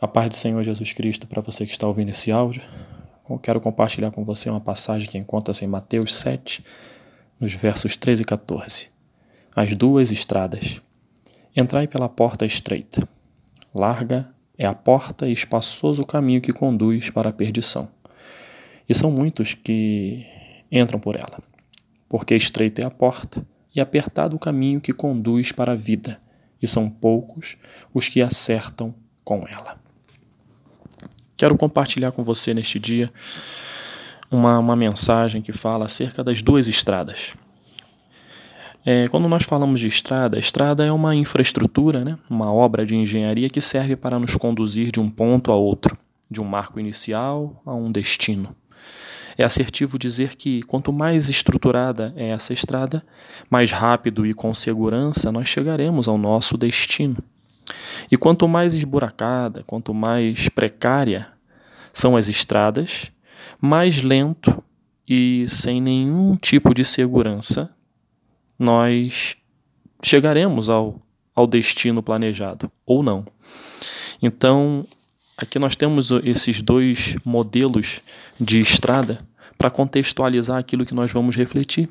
A paz do Senhor Jesus Cristo para você que está ouvindo esse áudio. Quero compartilhar com você uma passagem que encontra-se em Mateus 7, nos versos 13 e 14. As duas estradas. Entrai pela porta estreita. Larga é a porta e espaçoso o caminho que conduz para a perdição. E são muitos que entram por ela, porque estreita é a porta e apertado o caminho que conduz para a vida, e são poucos os que acertam com ela. Quero compartilhar com você neste dia uma, uma mensagem que fala acerca das duas estradas. É, quando nós falamos de estrada, a estrada é uma infraestrutura, né? uma obra de engenharia que serve para nos conduzir de um ponto a outro, de um marco inicial a um destino. É assertivo dizer que quanto mais estruturada é essa estrada, mais rápido e com segurança nós chegaremos ao nosso destino. E quanto mais esburacada, quanto mais precária são as estradas, mais lento e sem nenhum tipo de segurança nós chegaremos ao, ao destino planejado, ou não. Então, aqui nós temos esses dois modelos de estrada para contextualizar aquilo que nós vamos refletir.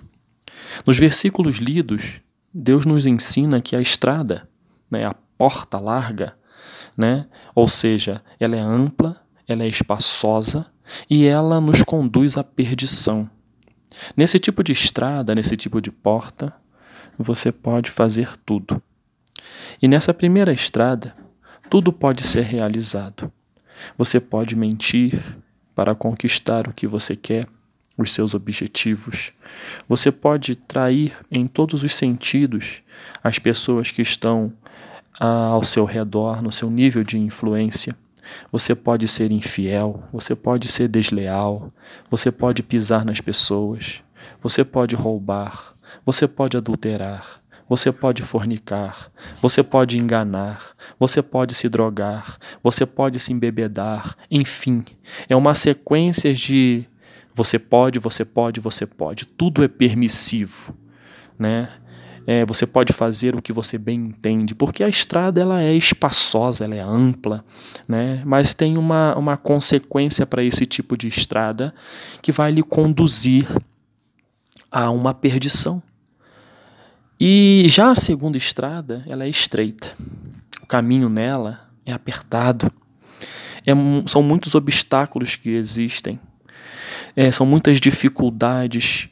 Nos versículos lidos, Deus nos ensina que a estrada, né, a porta larga, né? Ou seja, ela é ampla, ela é espaçosa e ela nos conduz à perdição. Nesse tipo de estrada, nesse tipo de porta, você pode fazer tudo. E nessa primeira estrada, tudo pode ser realizado. Você pode mentir para conquistar o que você quer, os seus objetivos. Você pode trair em todos os sentidos as pessoas que estão ao seu redor, no seu nível de influência. Você pode ser infiel, você pode ser desleal, você pode pisar nas pessoas, você pode roubar, você pode adulterar, você pode fornicar, você pode enganar, você pode se drogar, você pode se embebedar, enfim, é uma sequência de você pode, você pode, você pode, tudo é permissivo, né? É, você pode fazer o que você bem entende, porque a estrada ela é espaçosa, ela é ampla, né? mas tem uma, uma consequência para esse tipo de estrada que vai lhe conduzir a uma perdição. E já a segunda estrada, ela é estreita. O caminho nela é apertado. É, são muitos obstáculos que existem. É, são muitas dificuldades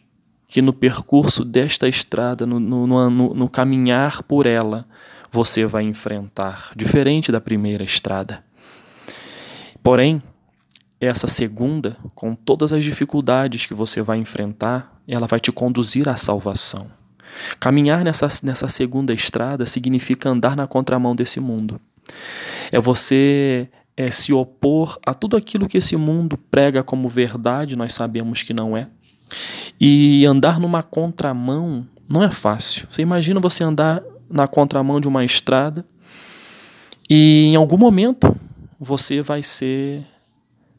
que no percurso desta estrada, no, no, no, no caminhar por ela, você vai enfrentar, diferente da primeira estrada. Porém, essa segunda, com todas as dificuldades que você vai enfrentar, ela vai te conduzir à salvação. Caminhar nessa, nessa segunda estrada significa andar na contramão desse mundo. É você é, se opor a tudo aquilo que esse mundo prega como verdade, nós sabemos que não é. E andar numa contramão não é fácil. Você imagina você andar na contramão de uma estrada e em algum momento você vai ser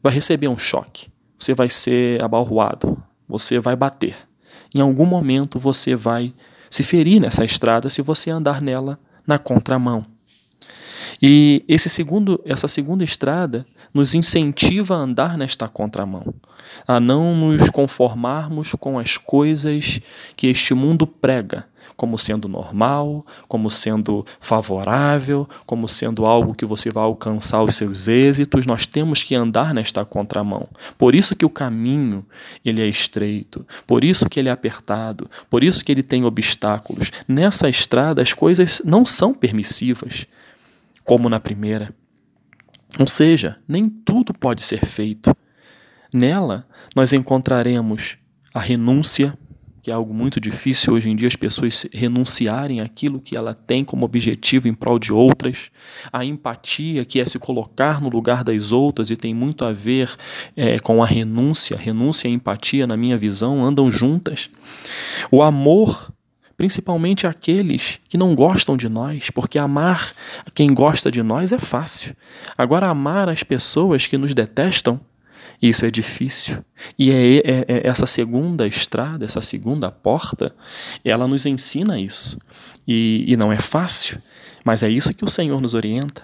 vai receber um choque. Você vai ser abalroado, você vai bater. Em algum momento você vai se ferir nessa estrada se você andar nela na contramão. E esse segundo, essa segunda estrada nos incentiva a andar nesta contramão, a não nos conformarmos com as coisas que este mundo prega, como sendo normal, como sendo favorável, como sendo algo que você vai alcançar os seus êxitos. Nós temos que andar nesta contramão. Por isso que o caminho ele é estreito, por isso que ele é apertado, por isso que ele tem obstáculos. Nessa estrada as coisas não são permissivas como na primeira. Ou seja, nem tudo pode ser feito. Nela, nós encontraremos a renúncia, que é algo muito difícil hoje em dia as pessoas renunciarem aquilo que ela tem como objetivo em prol de outras, a empatia, que é se colocar no lugar das outras e tem muito a ver é, com a renúncia. Renúncia e empatia, na minha visão, andam juntas. O amor principalmente aqueles que não gostam de nós, porque amar quem gosta de nós é fácil. Agora, amar as pessoas que nos detestam, isso é difícil. E é, é, é essa segunda estrada, essa segunda porta, ela nos ensina isso. E, e não é fácil, mas é isso que o Senhor nos orienta.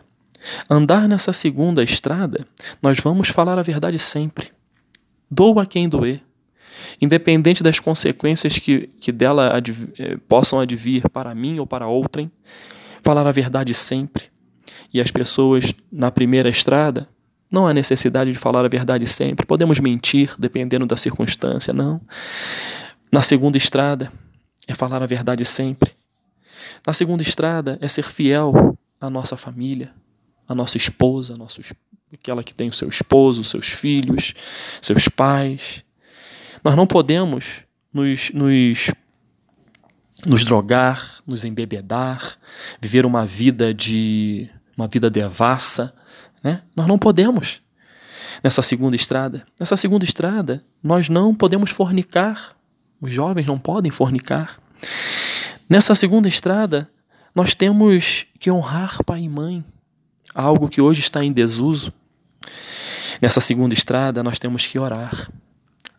Andar nessa segunda estrada, nós vamos falar a verdade sempre. Doa quem doer. Independente das consequências que, que dela adv eh, possam advir para mim ou para outrem, falar a verdade sempre. E as pessoas na primeira estrada, não há necessidade de falar a verdade sempre. Podemos mentir dependendo da circunstância, não. Na segunda estrada, é falar a verdade sempre. Na segunda estrada, é ser fiel à nossa família, à nossa esposa, nosso, aquela que tem o seu esposo, seus filhos, seus pais. Nós não podemos nos, nos, nos drogar, nos embebedar, viver uma vida de uma vida devassa, né? Nós não podemos nessa segunda estrada. Nessa segunda estrada, nós não podemos fornicar. Os jovens não podem fornicar. Nessa segunda estrada, nós temos que honrar pai e mãe, algo que hoje está em desuso. Nessa segunda estrada, nós temos que orar.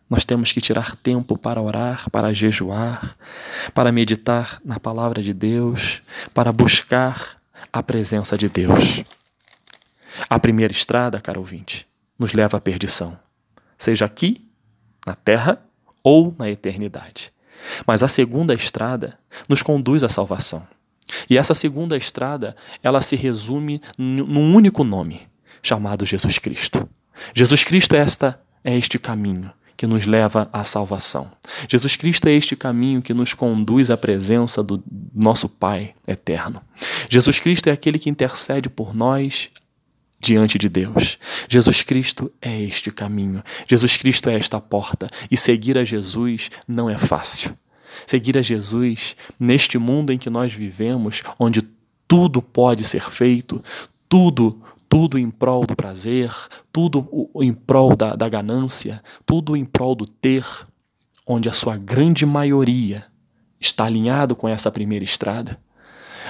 Nós temos que tirar tempo para orar, para jejuar, para meditar na palavra de Deus, para buscar a presença de Deus. A primeira estrada, caro ouvinte, nos leva à perdição, seja aqui, na terra ou na eternidade. Mas a segunda estrada nos conduz à salvação. E essa segunda estrada, ela se resume num único nome, chamado Jesus Cristo. Jesus Cristo é esta é este caminho que nos leva à salvação. Jesus Cristo é este caminho que nos conduz à presença do nosso Pai eterno. Jesus Cristo é aquele que intercede por nós diante de Deus. Jesus Cristo é este caminho. Jesus Cristo é esta porta. E seguir a Jesus não é fácil. Seguir a Jesus neste mundo em que nós vivemos, onde tudo pode ser feito, tudo, tudo em prol do prazer, tudo em prol da, da ganância, tudo em prol do ter, onde a sua grande maioria está alinhado com essa primeira estrada.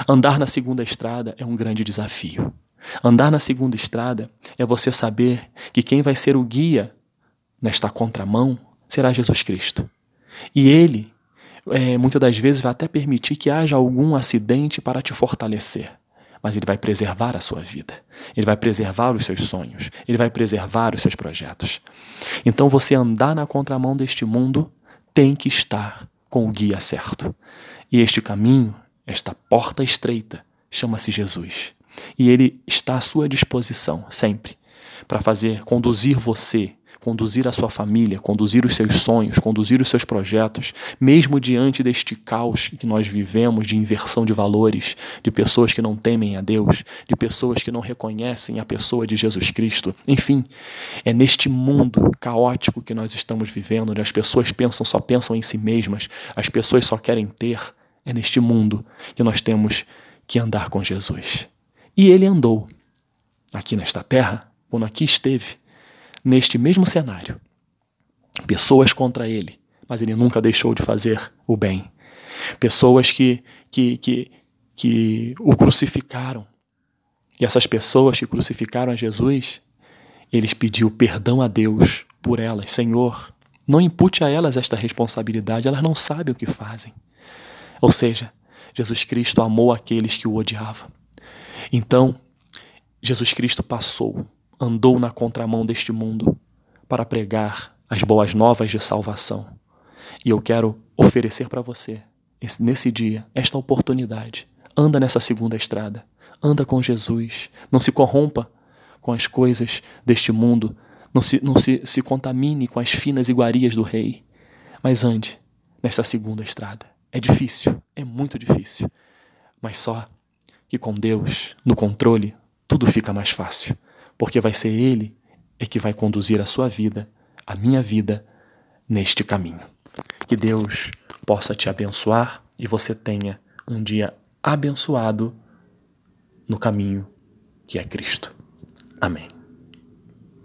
Andar na segunda estrada é um grande desafio. Andar na segunda estrada é você saber que quem vai ser o guia nesta contramão será Jesus Cristo. E Ele é, muitas das vezes vai até permitir que haja algum acidente para te fortalecer. Mas ele vai preservar a sua vida. Ele vai preservar os seus sonhos. Ele vai preservar os seus projetos. Então você andar na contramão deste mundo tem que estar com o guia certo. E este caminho, esta porta estreita, chama-se Jesus. E ele está à sua disposição sempre para fazer conduzir você conduzir a sua família, conduzir os seus sonhos, conduzir os seus projetos, mesmo diante deste caos que nós vivemos de inversão de valores, de pessoas que não temem a Deus, de pessoas que não reconhecem a pessoa de Jesus Cristo. Enfim, é neste mundo caótico que nós estamos vivendo, onde as pessoas pensam só pensam em si mesmas, as pessoas só querem ter. É neste mundo que nós temos que andar com Jesus. E ele andou aqui nesta terra, quando aqui esteve, neste mesmo cenário. Pessoas contra ele, mas ele nunca deixou de fazer o bem. Pessoas que, que, que, que o crucificaram. E essas pessoas que crucificaram a Jesus, eles pediu perdão a Deus por elas. Senhor, não impute a elas esta responsabilidade, elas não sabem o que fazem. Ou seja, Jesus Cristo amou aqueles que o odiavam. Então, Jesus Cristo passou andou na contramão deste mundo para pregar as boas novas de salvação. E eu quero oferecer para você, nesse dia, esta oportunidade. Anda nessa segunda estrada. Anda com Jesus. Não se corrompa com as coisas deste mundo. Não se, não se, se contamine com as finas iguarias do rei. Mas ande nesta segunda estrada. É difícil, é muito difícil. Mas só que com Deus no controle, tudo fica mais fácil porque vai ser Ele é que vai conduzir a sua vida, a minha vida, neste caminho. Que Deus possa te abençoar e você tenha um dia abençoado no caminho que é Cristo. Amém.